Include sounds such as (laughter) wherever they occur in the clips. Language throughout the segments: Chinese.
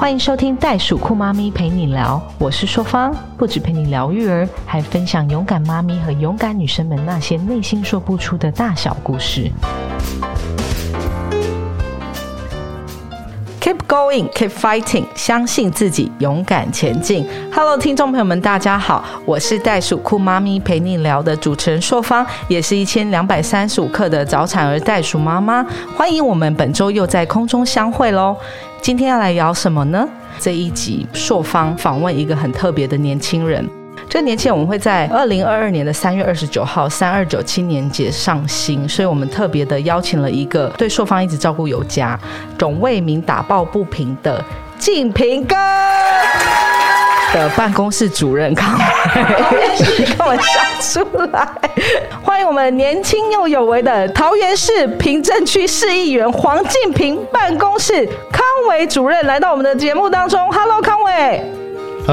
欢迎收听袋鼠酷妈咪陪你聊，我是硕芳，不止陪你聊育儿，还分享勇敢妈咪和勇敢女生们那些内心说不出的大小故事。Keep going, keep fighting，相信自己，勇敢前进。Hello，听众朋友们，大家好，我是袋鼠酷妈咪陪你聊的主持人硕芳，也是一千两百三十五克的早产儿袋鼠妈妈。欢迎我们本周又在空中相会喽！今天要来聊什么呢？这一集朔方访问一个很特别的年轻人。这个年轻人我们会在二零二二年的三月二十九号三二九青年节上新，所以我们特别的邀请了一个对朔方一直照顾有加、总为民打抱不平的静平哥的办公室主任康 (laughs) 伟，(laughs) 跟我笑出来。欢迎我们年轻又有为的桃园市平镇区市议员黄静平办公室康伟主任来到我们的节目当中。Hello，康伟。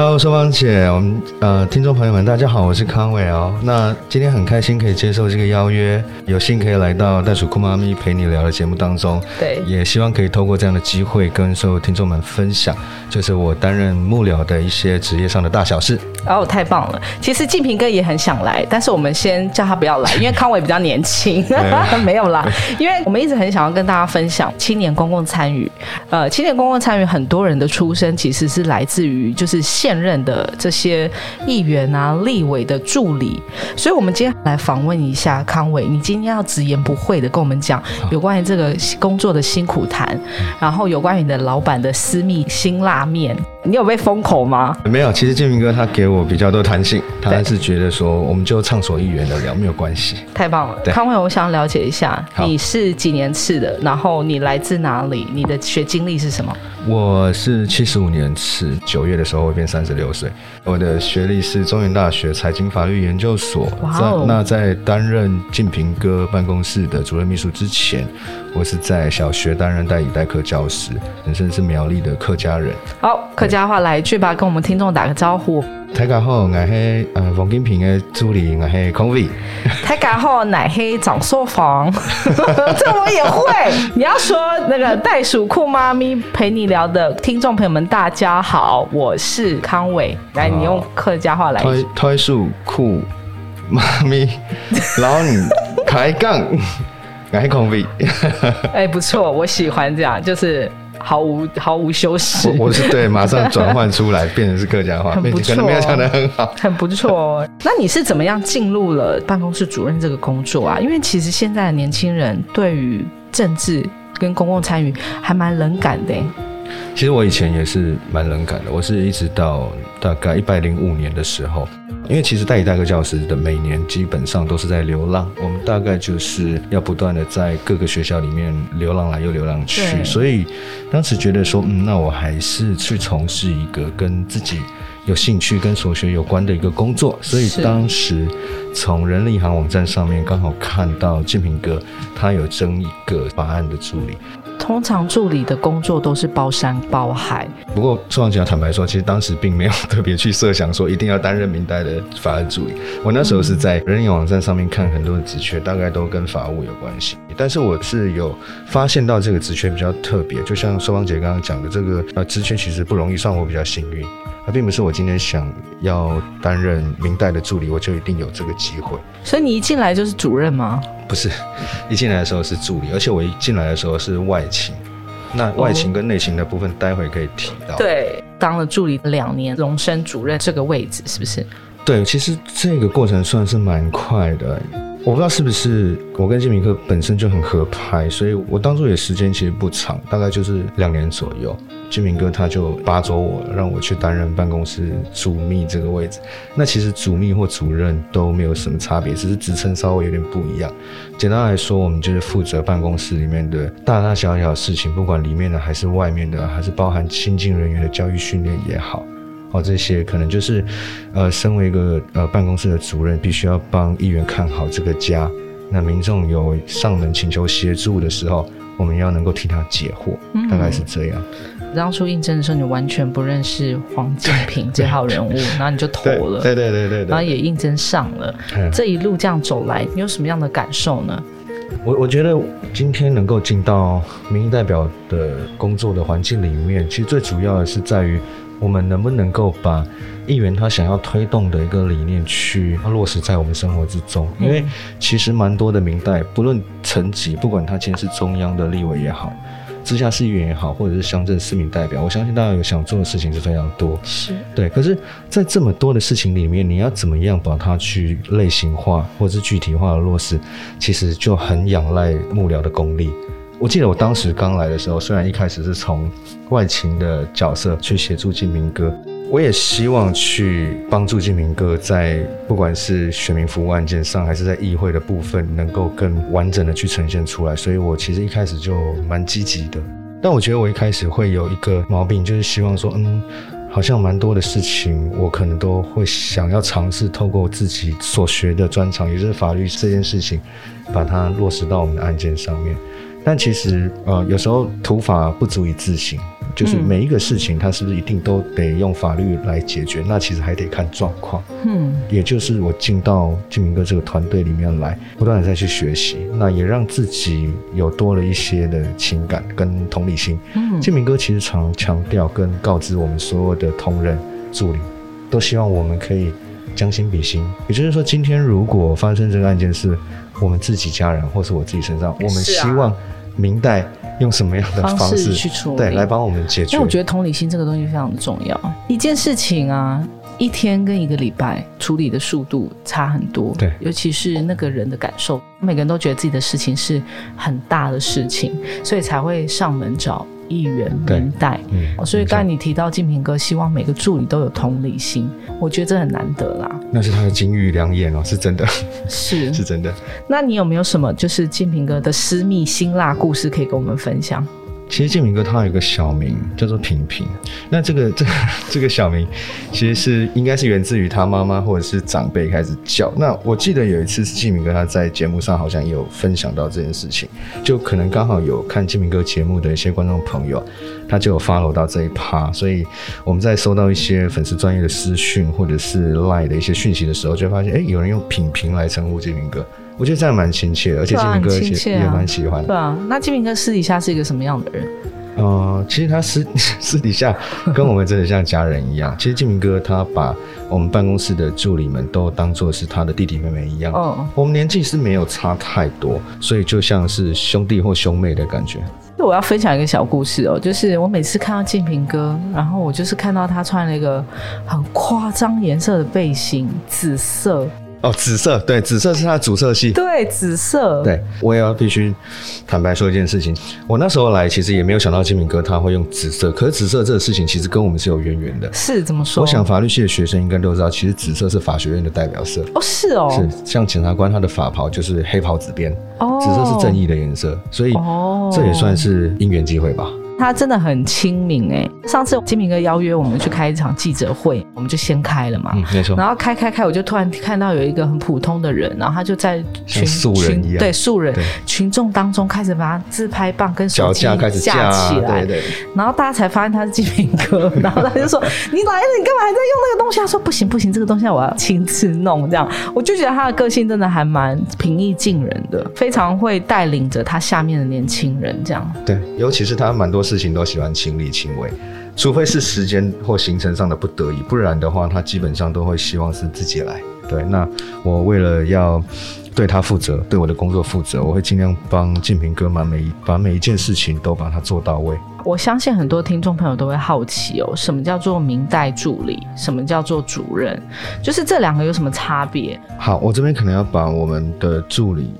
Hello，收芳姐，我们呃听众朋友们，大家好，我是康伟哦。那今天很开心可以接受这个邀约，有幸可以来到袋鼠酷妈咪陪你聊的节目当中。对也希望可以透过这样的机会跟所有听众们分享，就是我担任幕僚的一些职业上的大小事。哦，太棒了！其实静平哥也很想来，但是我们先叫他不要来，(laughs) 因为康伟比较年轻，(laughs) 没有啦。因为我们一直很想要跟大家分享青年公共参与。呃，青年公共参与，很多人的出身其实是来自于就是现任的这些议员啊、立委的助理，所以我们今天来访问一下康伟，你今天要直言不讳的跟我们讲有关于这个工作的辛苦谈，然后有关于你的老板的私密辛辣面，你有被封口吗？没有，其实建明哥他给我比较多弹性，他对是觉得说我们就畅所欲言的聊，没有关系。太棒了，康伟，我想了解一下，你是几年次的？然后你来自哪里？你的学经历是什么？我是七十五年次，九月的时候会变三十六岁。我的学历是中原大学财经法律研究所。在那在担任静平哥办公室的主任秘书之前，我是在小学担任代理代课教师，本身是苗栗的客家人。好，客家话来一句吧，跟我们听众打个招呼。大家好，我是呃王金平的助理，我是康伟。太嘎后奶黑长寿房，(laughs) 这我也会。你要说那个袋鼠酷妈咪陪你聊的听众朋友们，大家好，我是康伟。来，你用客家话来一句。推推树酷妈咪，然后你开杠，(laughs) 我是康伟。哎、不错，我喜欢这样，就是毫无毫无修饰。我我是对，马上转换出来，变成是客家话，可能没有错讲的很好。很不错哦。(laughs) 那你是怎么样进入了办公室主任这个工作啊？因为其实现在的年轻人对于政治跟公共参与还蛮冷感的欸。其实我以前也是蛮冷感的，我是一直到大概一百零五年的时候，因为其实代理代课教师的每年基本上都是在流浪，我们大概就是要不断的在各个学校里面流浪来又流浪去，所以当时觉得说，嗯，那我还是去从事一个跟自己有兴趣、跟所学有关的一个工作，所以当时从人力银行网站上面刚好看到建平哥他有征一个法案的助理。通常助理的工作都是包山包海，不过，宋王姐坦白说，其实当时并没有特别去设想说一定要担任明代的法案助理。我那时候是在人力网站上面看很多的职缺，大概都跟法务有关系。但是我是有发现到这个职缺比较特别，就像寿芳姐刚刚讲的，这个呃职缺其实不容易，算我比较幸运。它并不是我今天想要担任明代的助理，我就一定有这个机会。所以你一进来就是主任吗？不是，一进来的时候是助理，而且我一进来的时候是外勤。那外勤跟内勤的部分，待会可以提到。对，当了助理两年，荣升主任这个位置是不是？对，其实这个过程算是蛮快的。我不知道是不是我跟金明克本身就很合拍，所以我当初也时间其实不长，大概就是两年左右。金明哥他就拔走我，让我去担任办公室主秘这个位置。那其实主秘或主任都没有什么差别，只是职称稍微有点不一样。简单来说，我们就是负责办公室里面的大大小小事情，不管里面的还是外面的，还是包含新进人员的教育训练也好。哦，这些可能就是，呃，身为一个呃办公室的主任，必须要帮议员看好这个家。那民众有上门请求协助的时候，我们要能够替他解惑，大概是这样。当初应征的时候，你完全不认识黄建平这号人物，然后你就投了，对对对对对然后也应征上了。嗯这一路这样走来，你有什么样的感受呢？我我觉得今天能够进到民意代表的工作的环境里面，其实最主要的是在于我们能不能够把议员他想要推动的一个理念去落实在我们生活之中。因为其实蛮多的明代，不论层级，不管他今天是中央的立委也好。直辖市议员也好，或者是乡镇市民代表，我相信大家有想做的事情是非常多。是对，可是，在这么多的事情里面，你要怎么样把它去类型化，或者是具体化的落实，其实就很仰赖幕僚的功力。我记得我当时刚来的时候，虽然一开始是从外勤的角色去协助金明哥。我也希望去帮助金明哥，在不管是选民服务案件上，还是在议会的部分，能够更完整的去呈现出来。所以我其实一开始就蛮积极的。但我觉得我一开始会有一个毛病，就是希望说，嗯，好像蛮多的事情，我可能都会想要尝试透过自己所学的专长，也就是法律这件事情，把它落实到我们的案件上面。但其实，呃，有时候土法不足以自行。就是每一个事情，它是不是一定都得用法律来解决？那其实还得看状况。嗯，也就是我进到金明哥这个团队里面来，不断的再去学习，那也让自己有多了一些的情感跟同理心。嗯，金明哥其实常强调跟告知我们所有的同仁助理，都希望我们可以将心比心。也就是说，今天如果发生这个案件是我们自己家人或是我自己身上，我们希望明代。用什么样的方式去处理？对，来帮我们解决。因为我觉得同理心这个东西非常的重要。一件事情啊，一天跟一个礼拜处理的速度差很多。对，尤其是那个人的感受，每个人都觉得自己的事情是很大的事情，所以才会上门找。议员年代，所以刚才你提到金平哥希望每个助理都有同理心，我觉得这很难得啦。那是他的金玉良言哦，是真的，是 (laughs) 是真的。那你有没有什么就是金平哥的私密辛辣故事可以跟我们分享？其实建明哥他有个小名叫做平平，那这个这个 (laughs) 这个小名其实是应该是源自于他妈妈或者是长辈开始叫。那我记得有一次是建明哥他在节目上好像也有分享到这件事情，就可能刚好有看建明哥节目的一些观众朋友，他就有 follow 到这一趴，所以我们在收到一些粉丝专业的私讯或者是 line 的一些讯息的时候，就发现哎有人用平平来称呼建明哥。我觉得这样蛮亲切的，而且金明哥也也蛮喜欢。对啊，那金明哥私底下是一个什么样的人？呃，其实他私 (laughs) 私底下跟我们真的像家人一样。其实金明哥他把我们办公室的助理们都当做是他的弟弟妹妹一样。哦，我们年纪是没有差太多，所以就像是兄弟或兄妹的感觉。那我要分享一个小故事哦，就是我每次看到建平哥，然后我就是看到他穿了一个很夸张颜色的背心，紫色。哦，紫色，对，紫色是它的主色系。对，紫色。对，我也要必须坦白说一件事情，我那时候来其实也没有想到金敏哥他会用紫色，可是紫色这个事情其实跟我们是有渊源的。是怎么说？我想法律系的学生应该都知道，其实紫色是法学院的代表色。哦，是哦。是，像检察官他的法袍就是黑袍紫边，哦，紫色是正义的颜色，所以这也算是因缘机会吧。他真的很亲民哎！上次金明哥邀约我们去开一场记者会，我们就先开了嘛。嗯，没错。然后开开开，我就突然看到有一个很普通的人，然后他就在群素人一样，对素人群众当中开始把他自拍棒跟手机开始架起来，对对。然后大家才发现他是金明哥，(laughs) 然后他就说：“你来了，你干嘛还在用那个东西？”他说：“不行不行，这个东西我要亲自弄。”这样，我就觉得他的个性真的还蛮平易近人的，非常会带领着他下面的年轻人。这样，对，尤其是他蛮多事情都喜欢亲。力亲为，除非是时间或行程上的不得已，不然的话，他基本上都会希望是自己来。对，那我为了要对他负责，对我的工作负责，我会尽量帮静平哥把每一把每一件事情都把它做到位。我相信很多听众朋友都会好奇哦，什么叫做明代助理，什么叫做主任，就是这两个有什么差别？好，我这边可能要把我们的助理。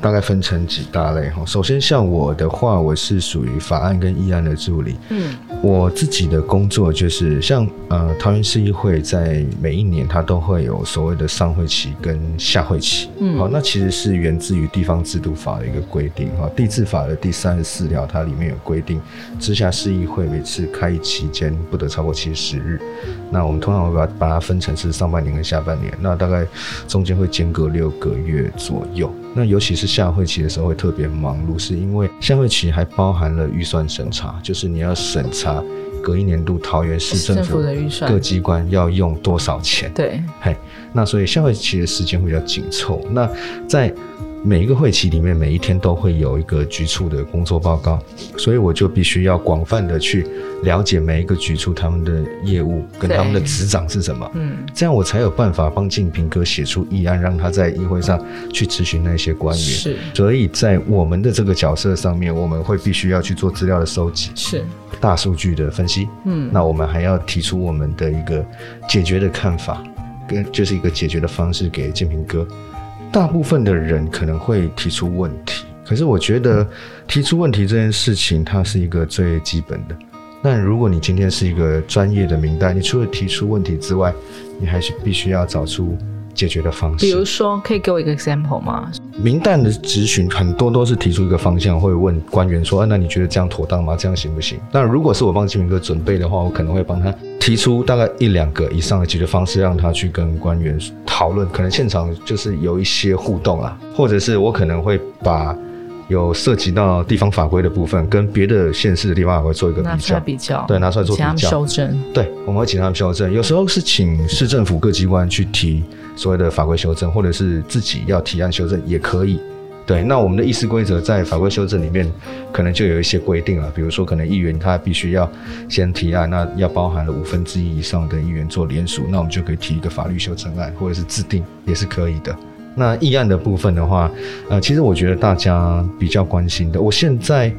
大概分成几大类哈。首先，像我的话，我是属于法案跟议案的助理。嗯，我自己的工作就是像呃，桃园市议会，在每一年它都会有所谓的上会期跟下会期。嗯，好，那其实是源自于地方制度法的一个规定哈。地制法的第三十四条，它里面有规定，直辖市议会每次开议期间不得超过七十日。那我们通常会把把它分成是上半年跟下半年，那大概中间会间隔六个月左右。那尤其是下会期的时候会特别忙碌，是因为下会期还包含了预算审查，就是你要审查隔一年度桃园市政府的预算，各机关要用多少钱。对，嘿，那所以下会期的时间会比较紧凑。那在每一个会期里面，每一天都会有一个局处的工作报告，所以我就必须要广泛的去了解每一个局处他们的业务跟他们的执掌是什么，嗯，这样我才有办法帮静平哥写出议案，让他在议会上去咨询那些官员。是。所以在我们的这个角色上面，我们会必须要去做资料的收集、是，大数据的分析，嗯，那我们还要提出我们的一个解决的看法，跟就是一个解决的方式给建平哥。大部分的人可能会提出问题，可是我觉得提出问题这件事情，它是一个最基本的。但如果你今天是一个专业的明代，你除了提出问题之外，你还是必须要找出解决的方式。比如说，可以给我一个 example 吗？民旦的咨询很多都是提出一个方向，会问官员说：“啊，那你觉得这样妥当吗？这样行不行？”那如果是我帮金明哥准备的话，我可能会帮他提出大概一两个以上的解决方式，让他去跟官员讨论。可能现场就是有一些互动啊，或者是我可能会把有涉及到地方法规的部分，跟别的县市的地方法规做一个比较。比较，对拿出来做比较修正，对，我们会请他们修正。有时候是请市政府各机关去提所谓的法规修正，或者是自己要提案修正也可以。对，那我们的议事规则在法规修正里面，可能就有一些规定了，比如说可能议员他必须要先提案，那要包含了五分之一以上的议员做联署，那我们就可以提一个法律修正案，或者是制定也是可以的。那议案的部分的话，呃，其实我觉得大家比较关心的，我现在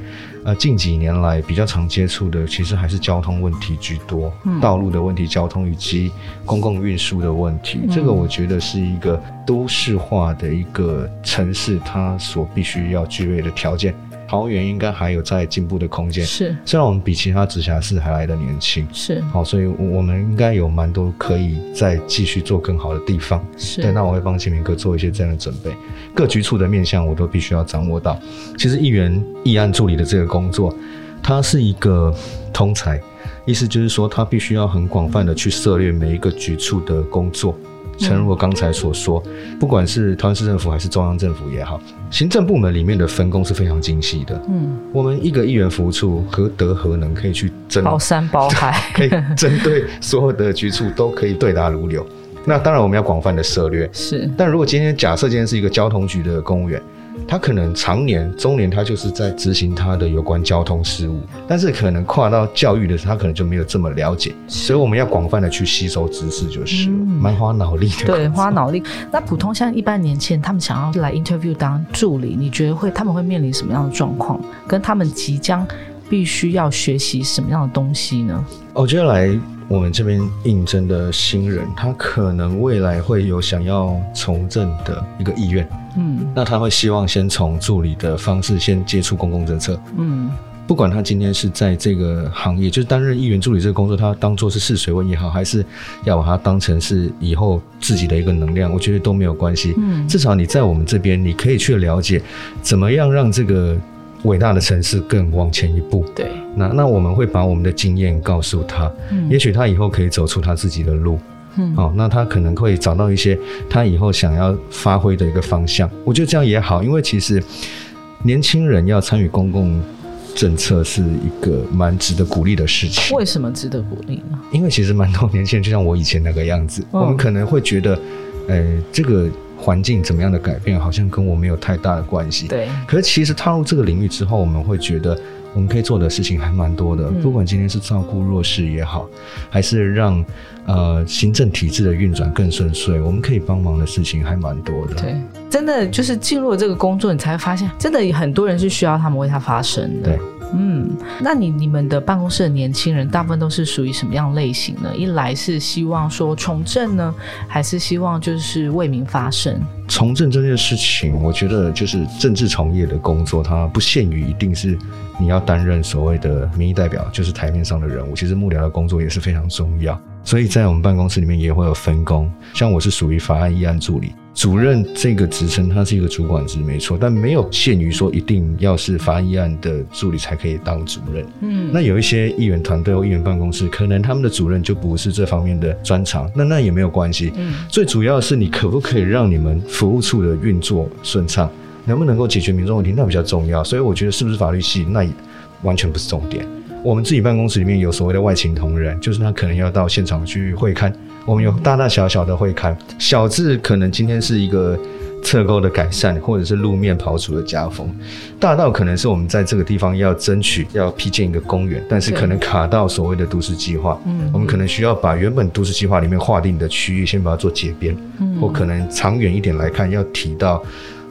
呃近几年来比较常接触的，其实还是交通问题居多，道路的问题、交通以及公共运输的问题。这个我觉得是一个都市化的一个城市，它所必须要具备的条件。桃园应该还有在进步的空间，是虽然我们比其他直辖市还来的年轻。是好，所以我我们应该有蛮多可以再继续做更好的地方。是，对，那我会帮清明哥做一些这样的准备，各局处的面向我都必须要掌握到。其实议员议案助理的这个工作，它是一个通才，意思就是说，他必须要很广泛的去涉猎每一个局处的工作。诚如我刚才所说，不管是台湾市政府还是中央政府也好，行政部门里面的分工是非常精细的。嗯，我们一个议员服务处何德何能可以去争包山包海，(laughs) 可以针对所有的局处都可以对答如流。那当然我们要广泛的涉略，是但如果今天假设今天是一个交通局的公务员，他可能常年、中年他就是在执行他的有关交通事务，但是可能跨到教育的时候，他可能就没有这么了解，所以我们要广泛的去吸收知识，就是了蛮花脑力的。对，花脑力。那普通像一般年轻人，他们想要来 interview 当助理，你觉得会他们会面临什么样的状况？跟他们即将必须要学习什么样的东西呢？我觉得来我们这边应征的新人，他可能未来会有想要从政的一个意愿，嗯那他会希望先从助理的方式先接触公共政策。嗯，不管他今天是在这个行业，就是担任议员助理这个工作，他当做是试水温也好，还是要把它当成是以后自己的一个能量，我觉得都没有关系。嗯至少你在我们这边，你可以去了解怎么样让这个伟大的城市更往前一步。对，那那我们会把我们的经验告诉他，嗯也许他以后可以走出他自己的路。嗯哦，那他可能会找到一些他以后想要发挥的一个方向。我觉得这样也好，因为其实年轻人要参与公共政策是一个蛮值得鼓励的事情。为什么值得鼓励呢？因为其实蛮多年轻人就像我以前那个样子，嗯我们可能会觉得，呃，这个环境怎么样的改变，好像跟我没有太大的关系。对，可是其实踏入这个领域之后，我们会觉得我们可以做的事情还蛮多的。嗯不管今天是照顾弱势也好，还是让呃行政体制的运转更顺遂，我们可以帮忙的事情还蛮多的。对，真的就是进入了这个工作，你才会发现，真的很多人是需要他们为他发声的。对，嗯，那你你们的办公室的年轻人大部分都是属于什么样类型呢？一来是希望说从政呢，还是希望就是为民发声？从政这件事情，我觉得就是政治从业的工作，它不限于一定是你要担任所谓的民意代表，就是台面上的人物。其实幕僚的工作也是非常重要，所以在我们办公室里面也会有分工。像我是属于法案议案助理，主任这个职称，它是一个主管职，没错，但没有限于说一定要是法案议案的助理才可以当主任。嗯，那有一些议员团队或议员办公室，可能他们的主任就不是这方面的专长，那那也没有关系。嗯最主要的是你可不可以让你们服务处的运作顺畅，能不能够解决民众问题，那比较重要。所以我觉得是不是法律系，那也完全不是重点。我们自己办公室里面有所谓的外勤同仁，就是他可能要到现场去会刊。我们有大大小小的会刊，小至可能今天是一个侧沟的改善，或者是路面刨除的加封。大到可能是我们在这个地方要争取要批建一个公园，但是可能卡到所谓的都市计划，嗯，我们可能需要把原本都市计划里面划定的区域先把它做解编，嗯，或可能长远一点来看要提到。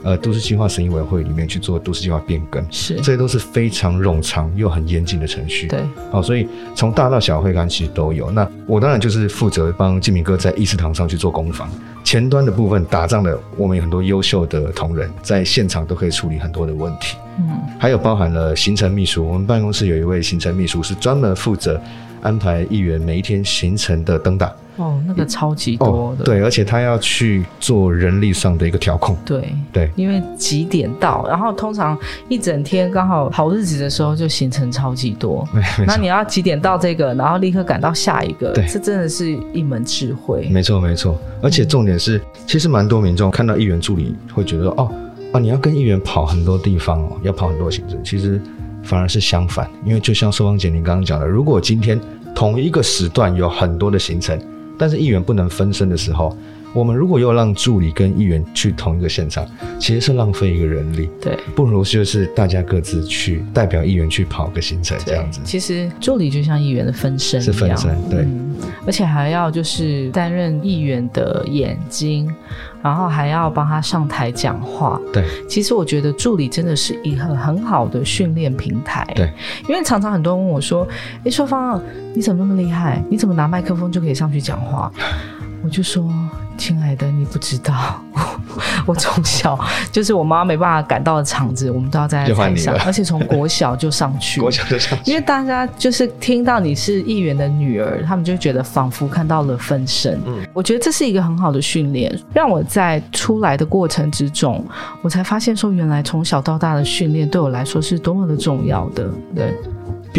呃，都市计划审议委员会里面去做都市计划变更，是这些都是非常冗长又很严谨的程序。对，好，所以从大到小会刊其实都有。那我当然就是负责帮金明哥在议事堂上去做攻防，前端的部分打仗的，我们有很多优秀的同仁在现场都可以处理很多的问题。嗯，还有包含了行程秘书，我们办公室有一位行程秘书是专门负责安排议员每一天行程的登打。哦，那个超级多的，对，而且他要去做人力上的一个调控，对对，因为几点到，然后通常一整天刚好好日子的时候就行程超级多，那你要几点到这个，然后立刻赶到下一个，这真的是一门智慧，没错没错，而且重点是，其实蛮多民众看到议员助理会觉得哦啊，你要跟议员跑很多地方哦，要跑很多行程，其实反而是相反，因为就像寿芳姐您刚刚讲的，如果今天同一个时段有很多的行程。但是议员不能分身的时候，我们如果又让助理跟议员去同一个现场，其实是浪费一个人力。对，不如就是大家各自去代表议员去跑个行程这样子。其实助理就像议员的分身是分身，对，而且还要就是担任议员的眼睛，然后还要帮他上台讲话。对，其实我觉得助理真的是一个很好的训练平台。对，因为常常很多人问我说：“哎，说芳，你怎么那么厉害？你怎么拿麦克风就可以上去讲话？”我就说。亲爱的，你不知道，(laughs) 我从小 (laughs) 就是我妈没办法赶到的场子，我们都要在台上，而且从国小就上去，(laughs) 国小就上去，因为大家就是听到你是议员的女儿，他们就觉得仿佛看到了分身。嗯，我觉得这是一个很好的训练，让我在出来的过程之中，我才发现说，原来从小到大的训练对我来说是多么的重要的。对。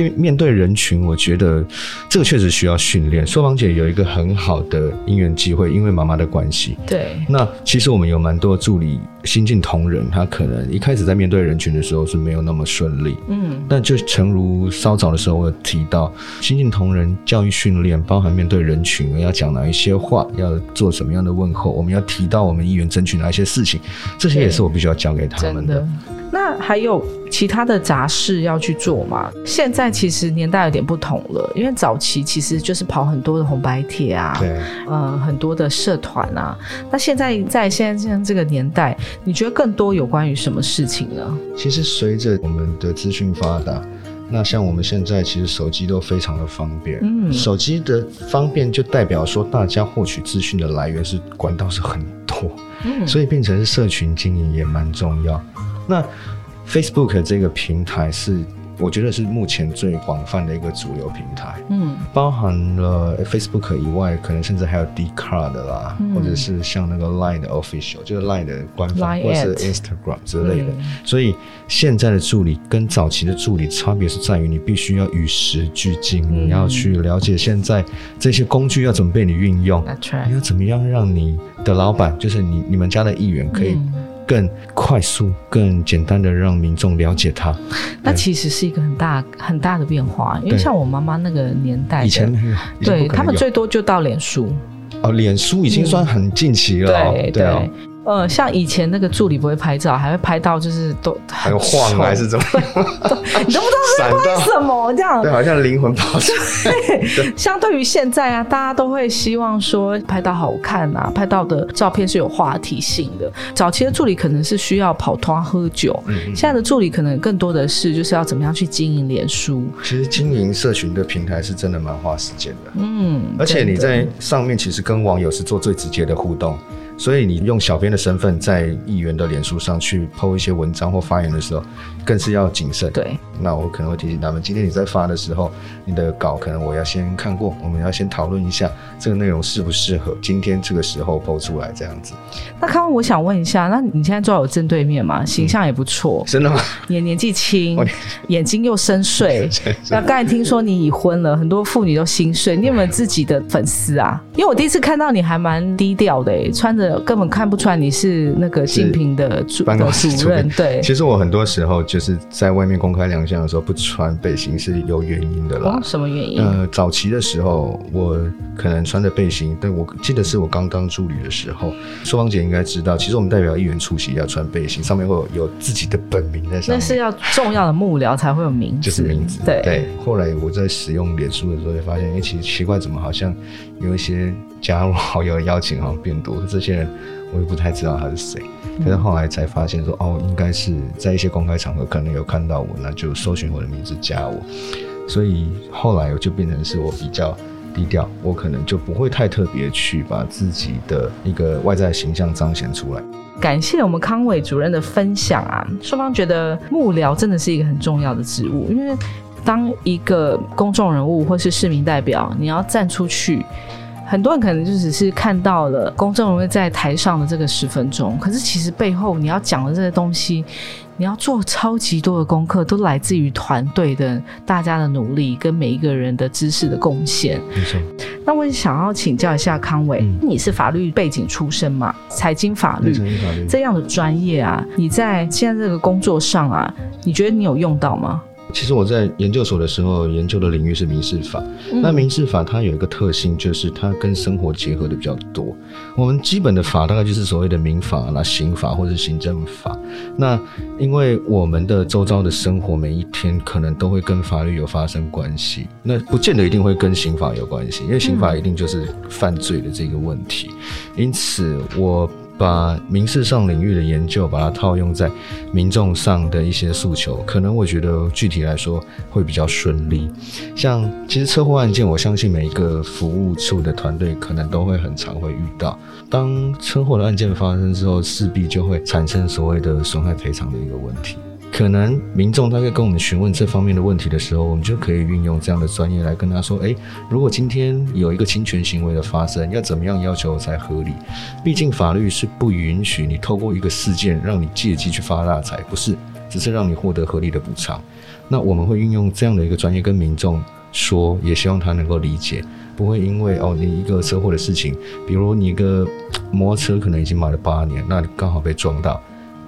面面对人群，我觉得这个确实需要训练。硕芳姐有一个很好的姻缘机会，因为妈妈的关系。对。那其实我们有蛮多助理新进同仁，他可能一开始在面对人群的时候是没有那么顺利。嗯。但就诚如稍早的时候我有提到，新进同仁教育训练包含面对人群要讲哪一些话，要做什么样的问候，我们要提到我们议员争取哪一些事情，这些也是我必须要教给他们的。那还有其他的杂事要去做吗？现在其实年代有点不同了，因为早期其实就是跑很多的红白帖啊，对，呃，很多的社团啊。那现在在现在这个年代，你觉得更多有关于什么事情呢？其实随着我们的资讯发达，那像我们现在其实手机都非常的方便，嗯，手机的方便就代表说大家获取资讯的来源是管道是很多，嗯，所以变成是社群经营也蛮重要。那 Facebook 这个平台是。我觉得是目前最广泛的一个主流平台，嗯，包含了 Facebook 以外，可能甚至还有 d c a r d 啦，或者是像那个 Line 的 Official，就是 Line 的官方，或是 Instagram 之类的。所以现在的助理跟早期的助理差别是在于，你必须要与时俱进，你要去了解现在这些工具要怎么被你运用，你要怎么样让你的老板，就是你你们家的议员可以。更快速、更简单的让民众了解它，(laughs) 那其实是一个很大很大的变化。因为像我妈妈那个年代，以前对他们最多就到脸书哦，脸书已经算很近期了，对对。呃，像以前那个助理不会拍照，还会拍到就是都还有晃还是怎么，你都不知道是拍什么这样，对，好像灵魂跑出来。(laughs) 相对于现在啊，大家都会希望说拍到好看啊，拍到的照片是有话题性的。早期的助理可能是需要跑团喝酒，现在的助理可能更多的是就是要怎么样去经营脸书。其实经营社群的平台是真的蛮花时间的，嗯，而且你在上面其实跟网友是做最直接的互动。所以你用小编的身份在议员的脸书上去 PO 一些文章或发言的时候，更是要谨慎。对，那我可能会提醒他们，今天你在发的时候，你的稿可能我要先看过，我们要先讨论一下这个内容适不适合今天这个时候 PO 出来这样子。那康康，我想问一下，那你现在坐在我正对面嘛，形象也不错，真的吗？也年纪轻，(laughs) 眼睛又深邃。(laughs) 那刚才听说你已婚了，很多妇女都心碎。你有没有自己的粉丝啊？因为我第一次看到你还蛮低调的，穿着。根本看不出来你是那个竞品的主办公的室主主任，对。其实我很多时候就是在外面公开亮相的时候不穿背心是有原因的啦哦，。什么原因？呃，早期的时候，我可能穿着背心，但我记得是我刚当助理的时候，淑芳姐应该知道，其实我们代表议员出席要穿背心，上面会有有自己的本名在上面，那是要重要的幕僚才会有名字，就是名字。对。后来我在使用脸书的时候，就发现，哎、其实奇怪，怎么好像有一些加入好友的邀请好像变多，这些人我也不太知道他是谁。可是后来才发现说，哦，应该是在一些公开场合可能有看到我，那就搜寻我的名字加我。所以后来我就变成是我比较低调，我可能就不会太特别去把自己的一个外在形象彰显出来。感谢我们康伟主任的分享啊！双方觉得幕僚真的是一个很重要的职务，因为当一个公众人物或是市民代表，你要站出去。很多人可能就只是看到了公众人物在台上的这个十分钟，可是其实背后你要讲的这些东西，你要做超级多的功课，都来自于团队的大家的努力跟每一个人的知识的贡献。没错，那我也想要请教一下康伟，嗯你是法律背景出身嘛？财经法律。这样的专业啊，你在现在这个工作上啊，你觉得你有用到吗？其实我在研究所的时候研究的领域是民事法。嗯那民事法它有一个特性，就是它跟生活结合的比较多。我们基本的法大概就是所谓的民法啦、刑法或者是行政法。那因为我们的周遭的生活每一天可能都会跟法律有发生关系，那不见得一定会跟刑法有关系，因为刑法一定就是犯罪的这个问题。因此我。把民事上领域的研究，把它套用在民众上的一些诉求，可能我觉得具体来说会比较顺利。像其实车祸案件，我相信每一个服务处的团队可能都会很常会遇到。当车祸的案件发生之后，势必就会产生所谓的损害赔偿的一个问题。可能民众他在跟我们询问这方面的问题的时候，我们就可以运用这样的专业来跟他说：，诶，如果今天有一个侵权行为的发生，要怎么样要求才合理？毕竟法律是不允许你透过一个事件让你借机去发大财，不是，只是让你获得合理的补偿。那我们会运用这样的一个专业跟民众说，也希望他能够理解，不会因为哦你一个车祸的事情，比如你一个 (tsk) 摩托车可能已经买了八年，那你刚好被撞到。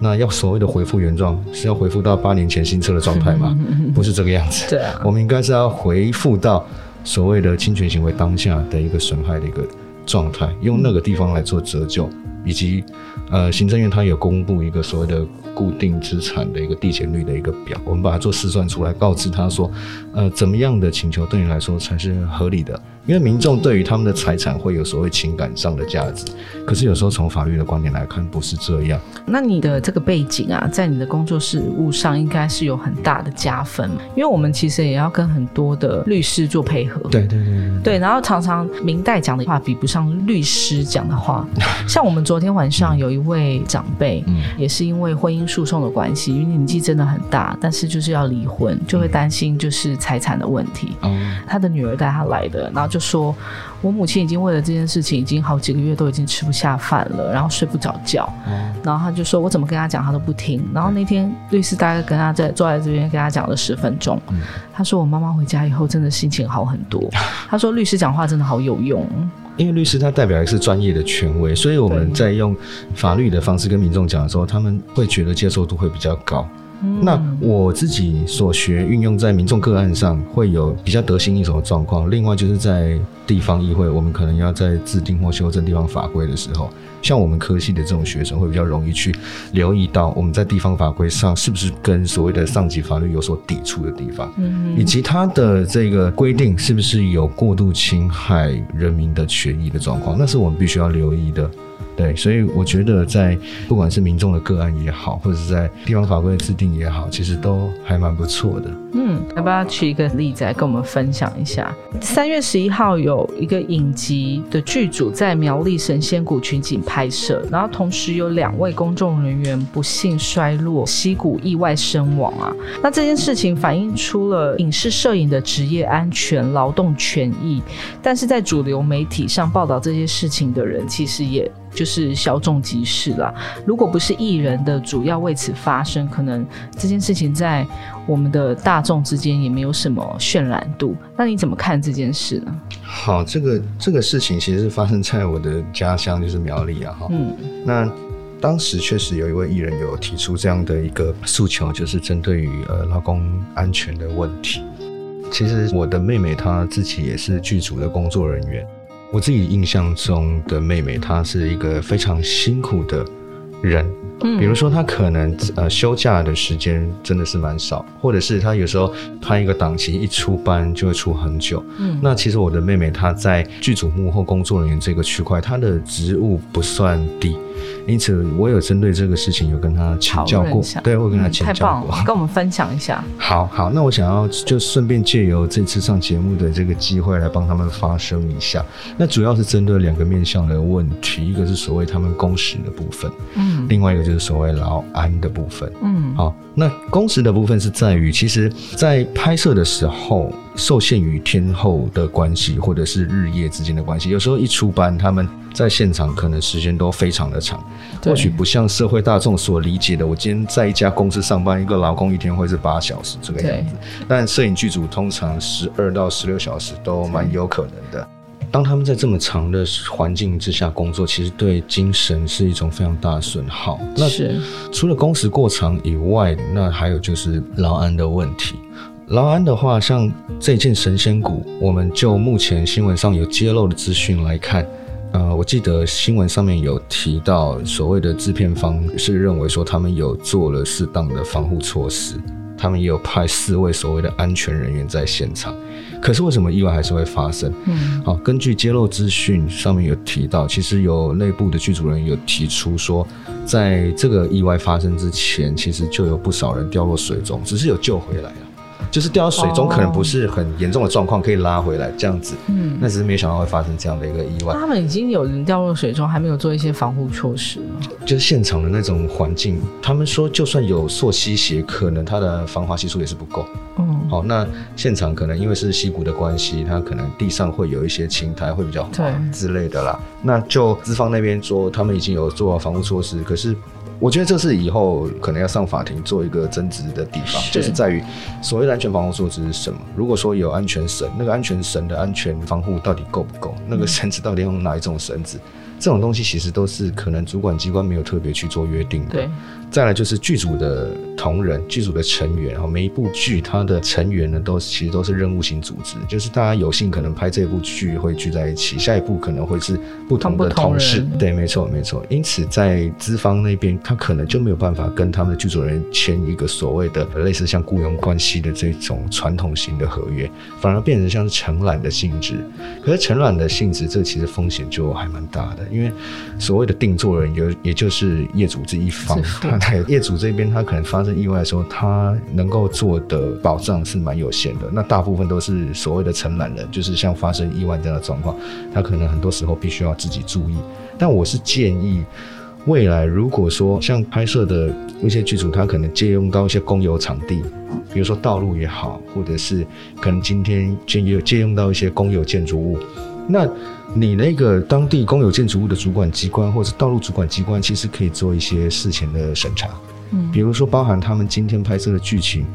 那要所谓的回复原状，是要回复到八年前新车的状态吗？(laughs) 不是这个样子。对啊，我们应该是要回复到所谓的侵权行为当下的一个损害的一个状态，用那个地方来做折旧，以及呃，行政院它有公布一个所谓的固定资产的一个递减率的一个表，我们把它做试算出来，告知他说，呃，怎么样的请求对你来说才是合理的？因为民众对于他们的财产会有所谓情感上的价值，可是有时候从法律的观点来看，不是这样。那你的这个背景啊，在你的工作事务上应该是有很大的加分，因为我们其实也要跟很多的律师做配合。对对对对对，然后常常明代讲的话比不上律师讲的话。(laughs) 像我们昨天晚上有一位长辈，嗯也是因为婚姻诉讼的关系，因为年纪真的很大，但是就是要离婚，就会担心就是财产的问题。哦，他的女儿带他来的，然后就说，我母亲已经为了这件事情，已经好几个月都已经吃不下饭了，然后睡不着觉。哦然后他就说，我怎么跟他讲，他都不听。然后那天律师大概跟他在坐在这边跟他讲了十分钟，嗯他说我妈妈回家以后真的心情好很多。他说律师讲话真的好有用。因为律师他代表的是专业的权威，所以我们在用法律的方式跟民众讲的时候，他们会觉得接受度会比较高。嗯那我自己所学运用在民众个案上，会有比较得心应手的状况。另外就是在地方议会，我们可能要在制定或修正地方法规的时候，像我们科系的这种学生，会比较容易去留意到我们在地方法规上是不是跟所谓的上级法律有所抵触的地方。嗯以及它的这个规定是不是有过度侵害人民的权益的状况，那是我们必须要留意的。对，所以我觉得在不管是民众的个案也好，或者是在地方法规的制定也好，其实都还蛮不错的。嗯，要不要举一个例子来跟我们分享一下？三月十一号有一个影集的剧组在苗栗神仙谷群景拍摄，然后同时有两位公众人员不幸衰落溪谷意外身亡啊。那这件事情反映出了影视摄影的职业安全、劳动权益，但是在主流媒体上报道这些事情的人，其实也就是小众集市啦。如果不是艺人的主要为此发声，可能这件事情在我们的大众之间也没有什么渲染度。那你怎么看这件事呢？好，这个这个事情其实是发生在我的家乡，就是苗栗啊。哈，嗯，那当时确实有一位艺人有提出这样的一个诉求，就是针对于呃劳工安全的问题。其实我的妹妹她自己也是剧组的工作人员。我自己印象中的妹妹，她是一个非常辛苦的人。嗯，比如说他可能呃休假的时间真的是蛮少，或者是他有时候拍一个档期一出班就会出很久。嗯，那其实我的妹妹她在剧组幕后工作人员这个区块，她的职务不算低。因此，我有针对这个事情有跟他请教过，对，我跟他请教过，(laughs) 跟我们分享一下。好好，那我想要就顺便借由这次上节目的这个机会来帮他们发声一下。那主要是针对两个面向的问题，一个是所谓他们工时的部分，嗯，另外一个就是所谓劳安的部分，嗯，好，那工时的部分是在于，其实在拍摄的时候。受限于天后的关系，或者是日夜之间的关系，有时候一出班，他们在现场可能时间都非常的长，或许不像社会大众所理解的，我今天在一家公司上班，一个劳工一天会是八小时这个样子。但摄影剧组通常十二到十六小时都蛮有可能的。当他们在这么长的环境之下工作，其实对精神是一种非常大的损耗。那是除了工时过长以外，那还有就是劳安的问题。劳安的话，像这件神仙谷，我们就目前新闻上有揭露的资讯来看，呃，我记得新闻上面有提到，所谓的制片方是认为说他们有做了适当的防护措施，他们也有派四位所谓的安全人员在现场。可是为什么意外还是会发生？嗯，好，根据揭露资讯上面有提到，其实有内部的剧组人员有提出说，在这个意外发生之前，其实就有不少人掉落水中，只是有救回来了。就是掉到水中，可能不是很严重的状况，可以拉回来这样子。嗯，那只是没想到会发生这样的一个意外。他们已经有人掉入水中，还没有做一些防护措施吗？就是现场的那种环境，他们说就算有溯溪鞋，可能它的防滑系数也是不够。嗯，好，那现场可能因为是溪谷的关系，它可能地上会有一些青苔，会比较滑之类的啦。那就资方那边说，他们已经有做好防护措施，可是。我觉得这是以后可能要上法庭做一个争执的地方，就是在于所谓的安全防护措施是什么。如果说有安全绳，那个安全绳的安全防护到底够不够？那个绳子到底用哪一种绳子？这种东西其实都是可能主管机关没有特别去做约定的。对。再来就是剧组的同仁、剧组的成员，然后每一部剧它的成员呢，都其实都是任务型组织，就是大家有幸可能拍这部剧会聚在一起，下一部可能会是不同的同事。对，没错，没错。因此在资方那边，他可能就没有办法跟他们的剧组人签一个所谓的类似像雇佣关系的这种传统型的合约，反而变成像是承揽的性质。可是承揽的性质，这其实风险就还蛮大的，因为所谓的定做人，也也就是业主这一方。(laughs) 业主这边，他可能发生意外的时候，他能够做的保障是蛮有限的。那大部分都是所谓的承揽人，就是像发生意外这样的状况，他可能很多时候必须要自己注意。但我是建议，未来如果说像拍摄的一些剧组，他可能借用到一些公有场地，比如说道路也好，或者是可能今天借有借用到一些公有建筑物，那。你那个当地公有建筑物的主管机关或者道路主管机关，其实可以做一些事前的审查，嗯，比如说包含他们今天拍摄的剧情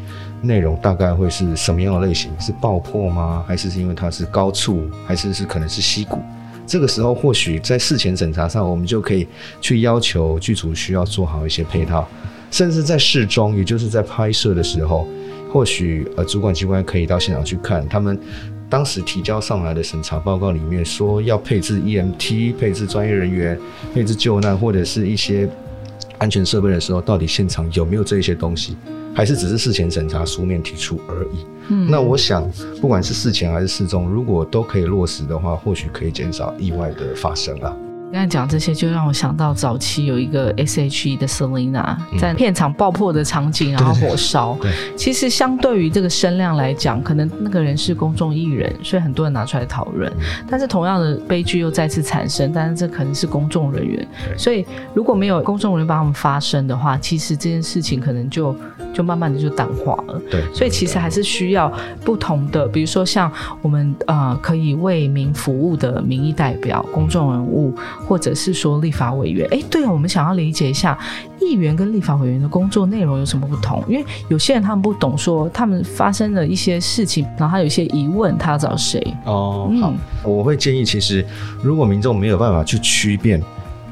内容大概会是什么样的类型？是爆破吗？还是是因为它是高处？还是是可能是溪谷？这个时候或许在事前审查上，我们就可以去要求剧组需要做好一些配套，甚至在事中，也就是在拍摄的时候，或许呃主管机关可以到现场去看他们。当时提交上来的审查报告里面说要配置 EMT、配置专业人员、配置救难或者是一些安全设备的时候，到底现场有没有这些东西，还是只是事前审查书面提出而已？嗯，那我想，不管是事前还是事中，如果都可以落实的话，或许可以减少意外的发生啊。刚才讲这些，就让我想到早期有一个 S.H.E 的 Selina 在片场爆破的场景，然后火烧。对，其实相对于这个声量来讲，可能那个人是公众艺人，所以很多人拿出来讨论。但是同样的悲剧又再次产生，但是这可能是公众人员，所以如果没有公众人员帮他们发声的话，其实这件事情可能就就慢慢的就淡化了。对，所以其实还是需要不同的，比如说像我们呃可以为民服务的民意代表、公众人物。或者是说立法委员。哎，对啊，我们想要理解一下议员跟立法委员的工作内容有什么不同？因为有些人他们不懂，说他们发生了一些事情，然后他有一些疑问，他要找谁？哦，好，我会建议，其实如果民众没有办法去区辨。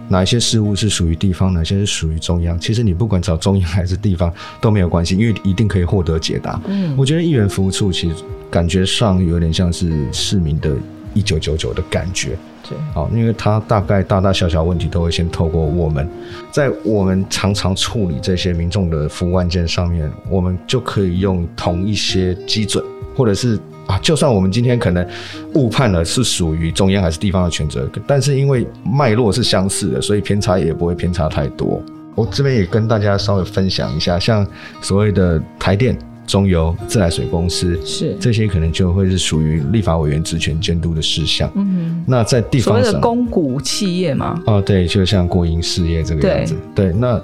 哪一些事物是属于地方，哪些是属于中央？其实你不管找中央还是地方都没有关系，因为一定可以获得解答。嗯，我觉得议员服务处其实感觉上有点像是市民的一九九九的感觉。对，好，因为它大概大大小小问题都会先透过我们，在我们常常处理这些民众的服务案件上面，我们就可以用同一些基准，或者是。啊，就算我们今天可能误判了是属于中央还是地方的权责，但是因为脉络是相似的，所以偏差也不会偏差太多。我这边也跟大家稍微分享一下，像所谓的台电、中油、自来水公司，是这些可能就会是属于立法委员职权监督的事项。嗯，那在地方所谓的公股企业嘛，哦，对，就像国营事业这个样子，对，那。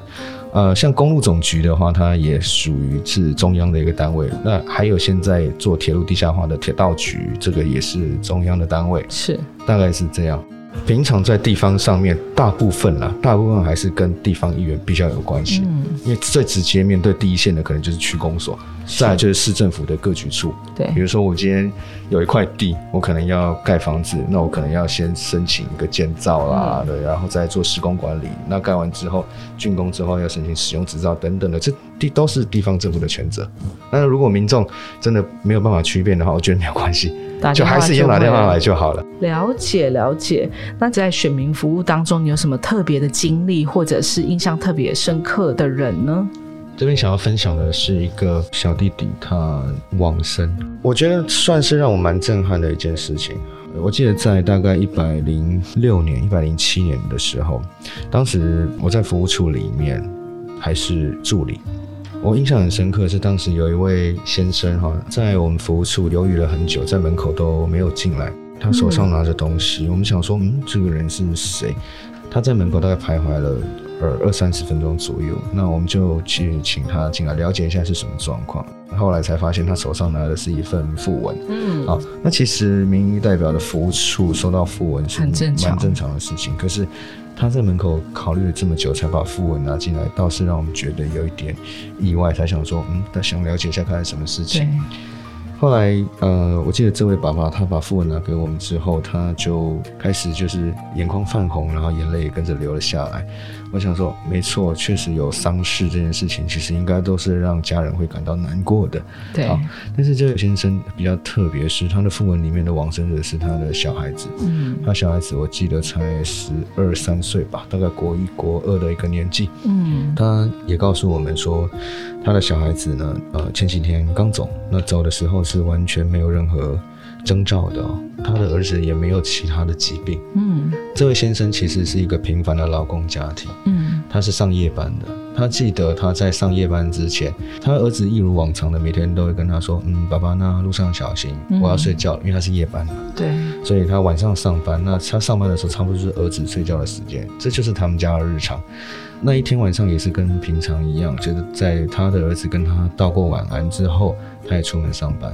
呃，像公路总局的话，它也属于是中央的一个单位。那还有现在做铁路地下化的铁道局，这个也是中央的单位，是大概是这样。平常在地方上面，大部分啦，大部分还是跟地方议员比较有关系，嗯，因为最直接面对第一线的可能就是区公所，再就是市政府的各局处，对，比如说我今天有一块地，我可能要盖房子，那我可能要先申请一个建造啦，对，然后再做施工管理，那盖完之后竣工之后要申请使用执照等等的，这地都是地方政府的权责。那如果民众真的没有办法区别的话，我觉得没有关系。就还是用打电话来就好了。了解了解。那在选民服务当中，你有什么特别的经历，或者是印象特别深刻的人呢？这边想要分享的是一个小弟弟，他往生，我觉得算是让我蛮震撼的一件事情。我记得在大概一百零六年、一百零七年的时候，当时我在服务处里面还是助理。我印象很深刻，是当时有一位先生哈，在我们服务处犹豫了很久，在门口都没有进来。他手上拿着东西，我们想说，嗯，这个人是谁？他在门口大概徘徊了二二三十分钟左右。那我们就去请他进来，了解一下是什么状况。后来才发现，他手上拿的是一份讣文。嗯，好，那其实民意代表的服务处收到讣文是蛮正常的事情，可是。他在门口考虑了这么久，才把副文拿进来，倒是让我们觉得有一点意外。才想说，嗯，他想了解一下，看看什么事情。后来，呃，我记得这位爸爸，他把副文拿给我们之后，他就开始就是眼眶泛红，然后眼泪也跟着流了下来。我想说，没错，确实有丧事这件事情，其实应该都是让家人会感到难过的。对，但是这位先生比较特别，是他的讣文里面的往生者是他的小孩子。嗯，他小孩子我记得才十二三岁吧，大概国一国二的一个年纪。嗯，他也告诉我们说，他的小孩子呢，呃，前几天刚走，那走的时候是完全没有任何。征兆的，他的儿子也没有其他的疾病。嗯，这位先生其实是一个平凡的劳工家庭。嗯，他是上夜班的。他记得他在上夜班之前，他儿子一如往常的每天都会跟他说：“嗯，爸爸，那路上小心，我要睡觉。”因为他是夜班嘛。对。所以他晚上上班，那他上班的时候差不多就是儿子睡觉的时间，这就是他们家的日常。那一天晚上也是跟平常一样，就是在他的儿子跟他道过晚安之后，他也出门上班。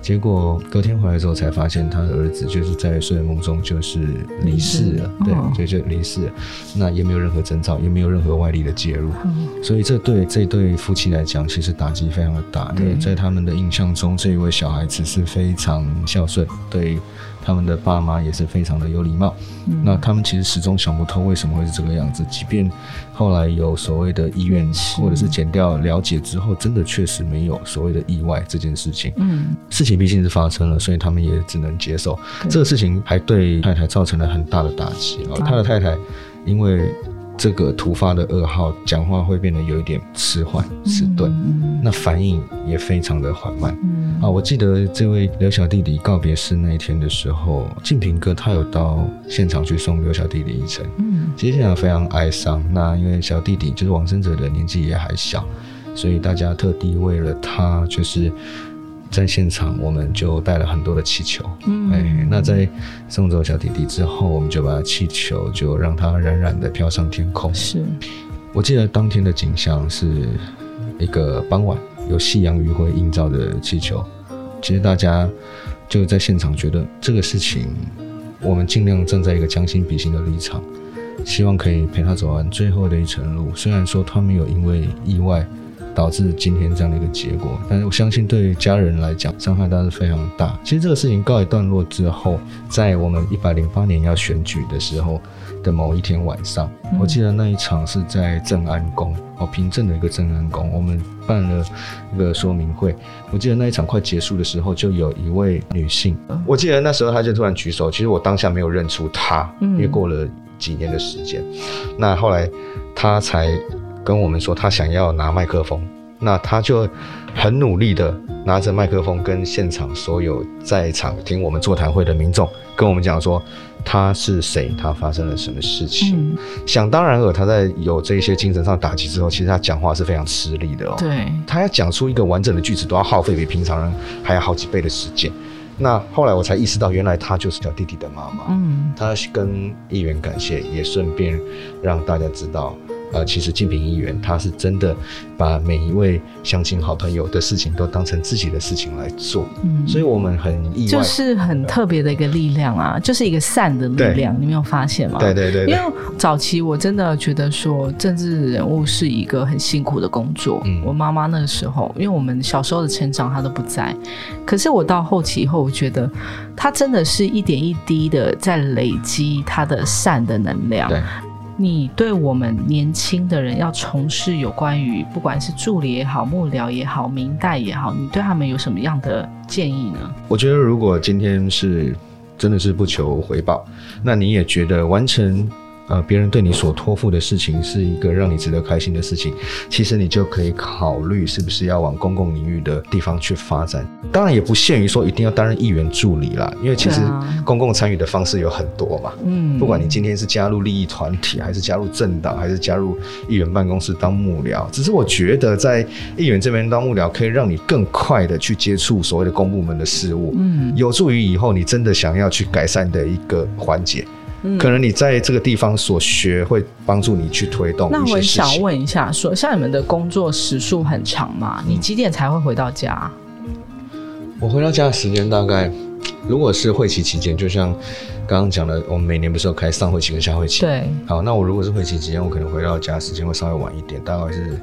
结果隔天回来之后，才发现他的儿子就是在睡梦中就是离世了，对，所以就离世了。那也没有任何征兆，也没有任何外力的介入，所以这对这对夫妻来讲，其实打击非常的大。因为在他们的印象中，这一位小孩子是非常孝顺，对。他们的爸妈也是非常的有礼貌，那他们其实始终想不通为什么会是这个样子。即便后来有所谓的医院或者是减掉了解之后，真的确实没有所谓的意外这件事情。嗯，事情毕竟是发生了，所以他们也只能接受这个事情，还对太太造成了很大的打击啊。他的太太因为。这个突发的噩耗，讲话会变得有一点迟缓、迟钝，那反应也非常的缓慢。啊，我记得这位刘小弟弟告别式那一天的时候，静平哥他有到现场去送刘小弟弟一程。嗯，其实现场非常哀伤。那因为小弟弟就是往生者的年纪也还小，所以大家特地为了他就是。在现场，我们就带了很多的气球。嗯，哎，那在送走小弟弟之后，我们就把气球就让它冉冉的飘上天空。是，我记得当天的景象是一个傍晚，有夕阳余晖映照的气球。其实大家就在现场觉得这个事情我们尽量站在一个将心比心的立场，希望可以陪他走完最后的一程路。虽然说他没有因为意外导致今天这样的一个结果，但是我相信对于家人来讲伤害当然是非常大。其实这个事情告一段落之后，在我们一百零八年要选举的时候的某一天晚上，我记得那一场是在正安宫哦，平镇的一个正安宫，我们办了一个说明会。我记得那一场快结束的时候，就有一位女性，我记得那时候她就突然举手，其实我当下没有认出她，因为过了几年的时间，那后来她才跟我们说他想要拿麦克风，那他就很努力的拿着麦克风跟现场所有在场听我们座谈会的民众跟我们讲说他是谁，他发生了什么事情。嗯，想当然尔，他在有这一些精神上打击之后，其实他讲话是非常吃力的哦。对，他要讲出一个完整的句子，都要耗费比平常人还要好几倍的时间。那后来我才意识到，原来他就是小弟弟的妈妈。嗯，他跟议员感谢，也顺便让大家知道，呃，其实静平议员他是真的把每一位乡亲好朋友的事情都当成自己的事情来做。嗯所以我们很意外。就是很特别的一个力量啊，就是一个善的力量，你没有发现吗？对对对对因为早期我真的觉得说政治人物是一个很辛苦的工作。嗯我妈妈那个时候，因为我们小时候的成长她都不在，可是我到后期以后，我觉得她真的是一点一滴的在累积她的善的能量。对，你对我们年轻的人要从事有关于不管是助理也好、幕僚也好、明代也好，你对他们有什么样的建议呢？我觉得如果今天是真的是不求回报，那你也觉得完成呃别人对你所托付的事情是一个让你值得开心的事情，其实你就可以考虑是不是要往公共领域的地方去发展。当然也不限于说一定要担任议员助理啦，因为其实公共参与的方式有很多嘛。嗯，不管你今天是加入利益团体，还是加入政党，还是加入议员办公室当幕僚，只是我觉得在议员这边当幕僚，可以让你更快的去接触所谓的公部门的事务，嗯有助于以后你真的想要去改善的一个环节。嗯可能你在这个地方所学，会帮助你去推动那我想。问一下，说像你们的工作时数很长吗？你几点才会回到家？我回到家的时间大概，如果是会期期间，就像刚刚讲的，我们每年不是有开上会期跟下会期？。对，好，那我如果是会期期间，我可能回到家时间会稍微晚一点，大概是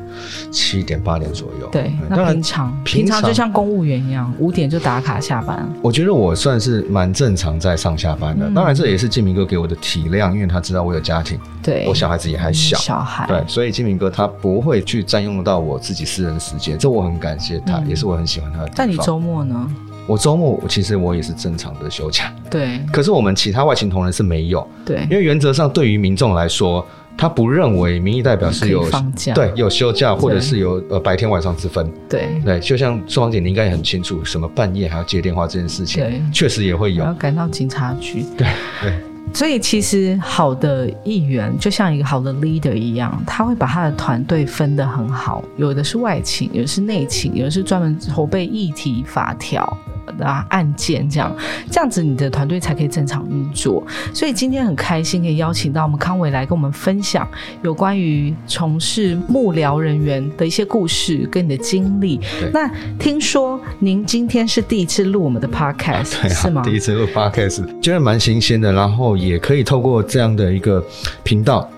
七点八点左右。对，那平常平平常就像公务员一样，五点就打卡下班。我觉得我算是蛮正常在上下班的，嗯当然这也是建明哥给我的体谅，因为他知道我有家庭，对，我小孩子也还小，小孩，对，所以建明哥他不会去占用到我自己私人的时间，这我很感谢他，嗯也是我很喜欢他的地方。但你周末呢？我周末我其实我也是正常的休假，对可是我们其他外勤同仁是没有，对因，为原则上对于民众来说，他不认为民意代表是有放假对有休假或者是有呃白天晚上之分。对，对，就像宋芳姐，你应该也很清楚，什么半夜还要接电话这件事情对情，确实也会有然。后赶到警察局。对对，所以其实好的议员就像一个好的 leader 一样，他会把他的团队分得很好，有的是外勤，有的是内勤，有的是专门筹备议题法条。啊，案件这样，这样子你的团队才可以正常运作。所以今天很开心可以邀请到我们康伟来跟我们分享有关于从事幕僚人员的一些故事跟你的经历对。那听说您今天是第一次录我们的 podcast，、对是吗啊，？第一次录 podcast，觉得蛮新鲜的，然后也可以透过这样的一个频道，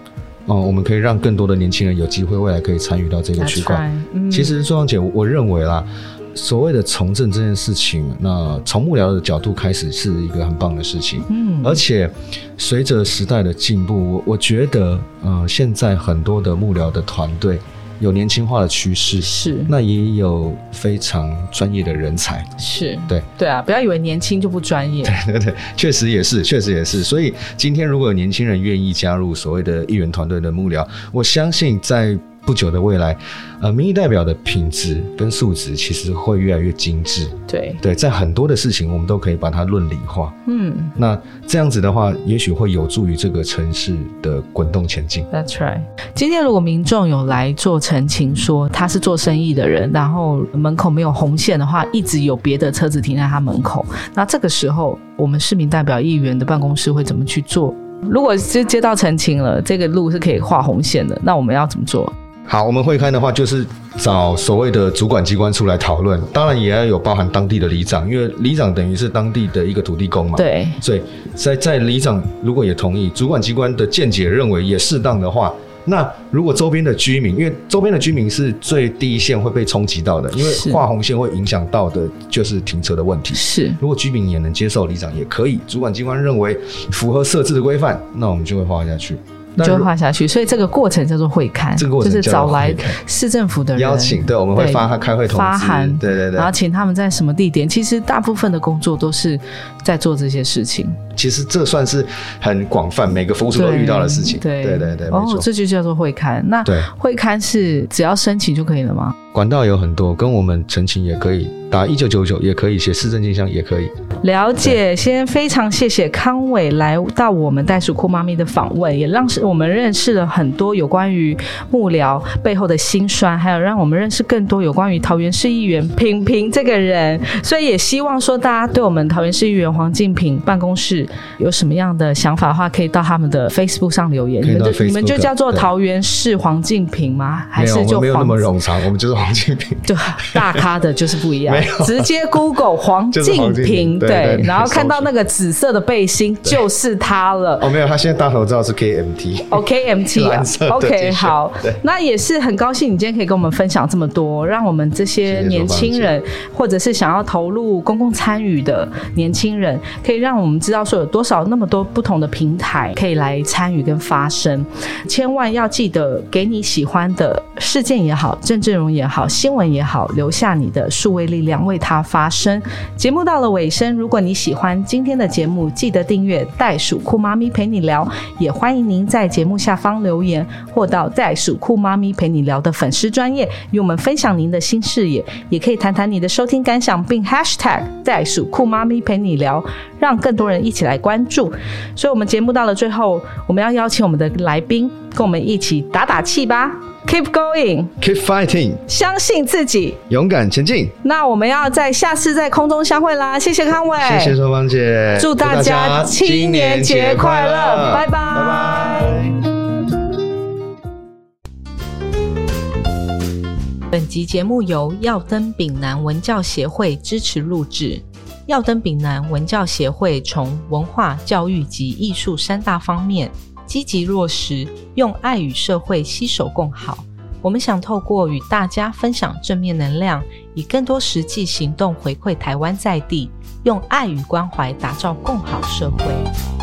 哦、我们可以让更多的年轻人有机会未来可以参与到这个区块。嗯其实，周芳姐，我我认为啦，所谓的从政这件事情，那从幕僚的角度开始是一个很棒的事情。嗯而且随着时代的进步，我我觉得，呃，现在很多的幕僚的团队有年轻化的趋势，是那也有非常专业的人才。是，对对啊，不要以为年轻就不专业，对 (laughs) 对对，确实也是，确实也是。所以今天如果有年轻人愿意加入所谓的议员团队的幕僚，我相信在不久的未来，呃，民意代表的品质跟素质其实会越来越精致。对，对，在很多的事情我们都可以把它论理化。嗯那这样子的话，也许会有助于这个城市的滚动前进。，That's right。今天如果民众有来做澄清，说他是做生意的人，然后门口没有红线的话，一直有别的车子停在他门口，那这个时候我们市民代表议员的办公室会怎么去做？如果是接到澄清了，这个路是可以画红线的，那我们要怎么做？好，我们会刊的话，就是找所谓的主管机关出来讨论，当然也要有包含当地的里长，因为里长等于是当地的一个土地公嘛。对，所以在在里长如果也同意，主管机关的见解认为也适当的话，那如果周边的居民，因为周边的居民是最第一线会被冲击到的，因为是画红线会影响到的就是停车的问题。是如果居民也能接受，里长也可以，主管机关认为符合设置的规范，那我们就会画下去。那就会画下去。所以这个过程叫做会刊，这个过程就是找来市政府的人邀请，对，我们会发他开会通知，发函对对对然后。请他们在什么地点。其实大部分的工作都是在做这些事情，其实这算是很广泛，每个服务处都遇到的事情。对对对哦，错。这就叫做会刊。那会刊是只要申请就可以了吗？管道有很多，跟我们澄清也可以打一九九九，也可以写市政信箱，也可以。了解，先非常谢谢康伟来到我们袋鼠酷妈咪的访问，也让我们认识了很多有关于幕僚背后的辛酸，还有让我们认识更多有关于桃园市议员平平这个人。所以也希望说，大家对我们桃园市议员黄敬平办公室有什么样的想法的话，可以到他们的 Facebook 上留言。你们就你们就叫做桃园市黄敬平吗？还是就没有那么冗长，我们就是黄金平。对大咖的就是不一样 (laughs) 直接 Google 黄就是黄敬敬平，对然后看到那个紫色的背心就是他了。哦，没有，他现在大头照是 KMT。色的 OK 好对，那也是很高兴你今天可以跟我们分享这么多，让我们这些年轻人或者是想要投入公共参与的年轻人，可以让我们知道说有多少那么多不同的平台可以来参与跟发声。千万要记得给你喜欢的事件也好、郑志荣也好、好新闻也好，留下你的数位力量，为它发声。节目到了尾声，如果你喜欢今天的节目，记得订阅袋鼠酷妈咪陪你聊，也欢迎您在节目下方留言，或到袋鼠酷妈咪陪你聊的粉丝专业与我们分享您的新视野，也可以谈谈你的收听感想，并 hashtag 袋鼠酷妈咪陪你聊，让更多人一起来关注。所以，我们节目到了最后，我们要邀请我们的来宾跟我们一起打打气吧，Keep going，Keep fighting，相信自己。勇敢前进。那我们要在下次在空中相会啦，谢谢康伟，谢谢收芳姐，祝大家青年节快乐，拜拜拜拜。本集节目由耀登丙南文教协会支持录制。耀登丙南文教协会从文化、教育及艺术三大方面积极落实，用爱与社会携手共好。我们想透过与大家分享正面能量，以更多实际行动回馈台湾在地，用爱与关怀打造共好社会。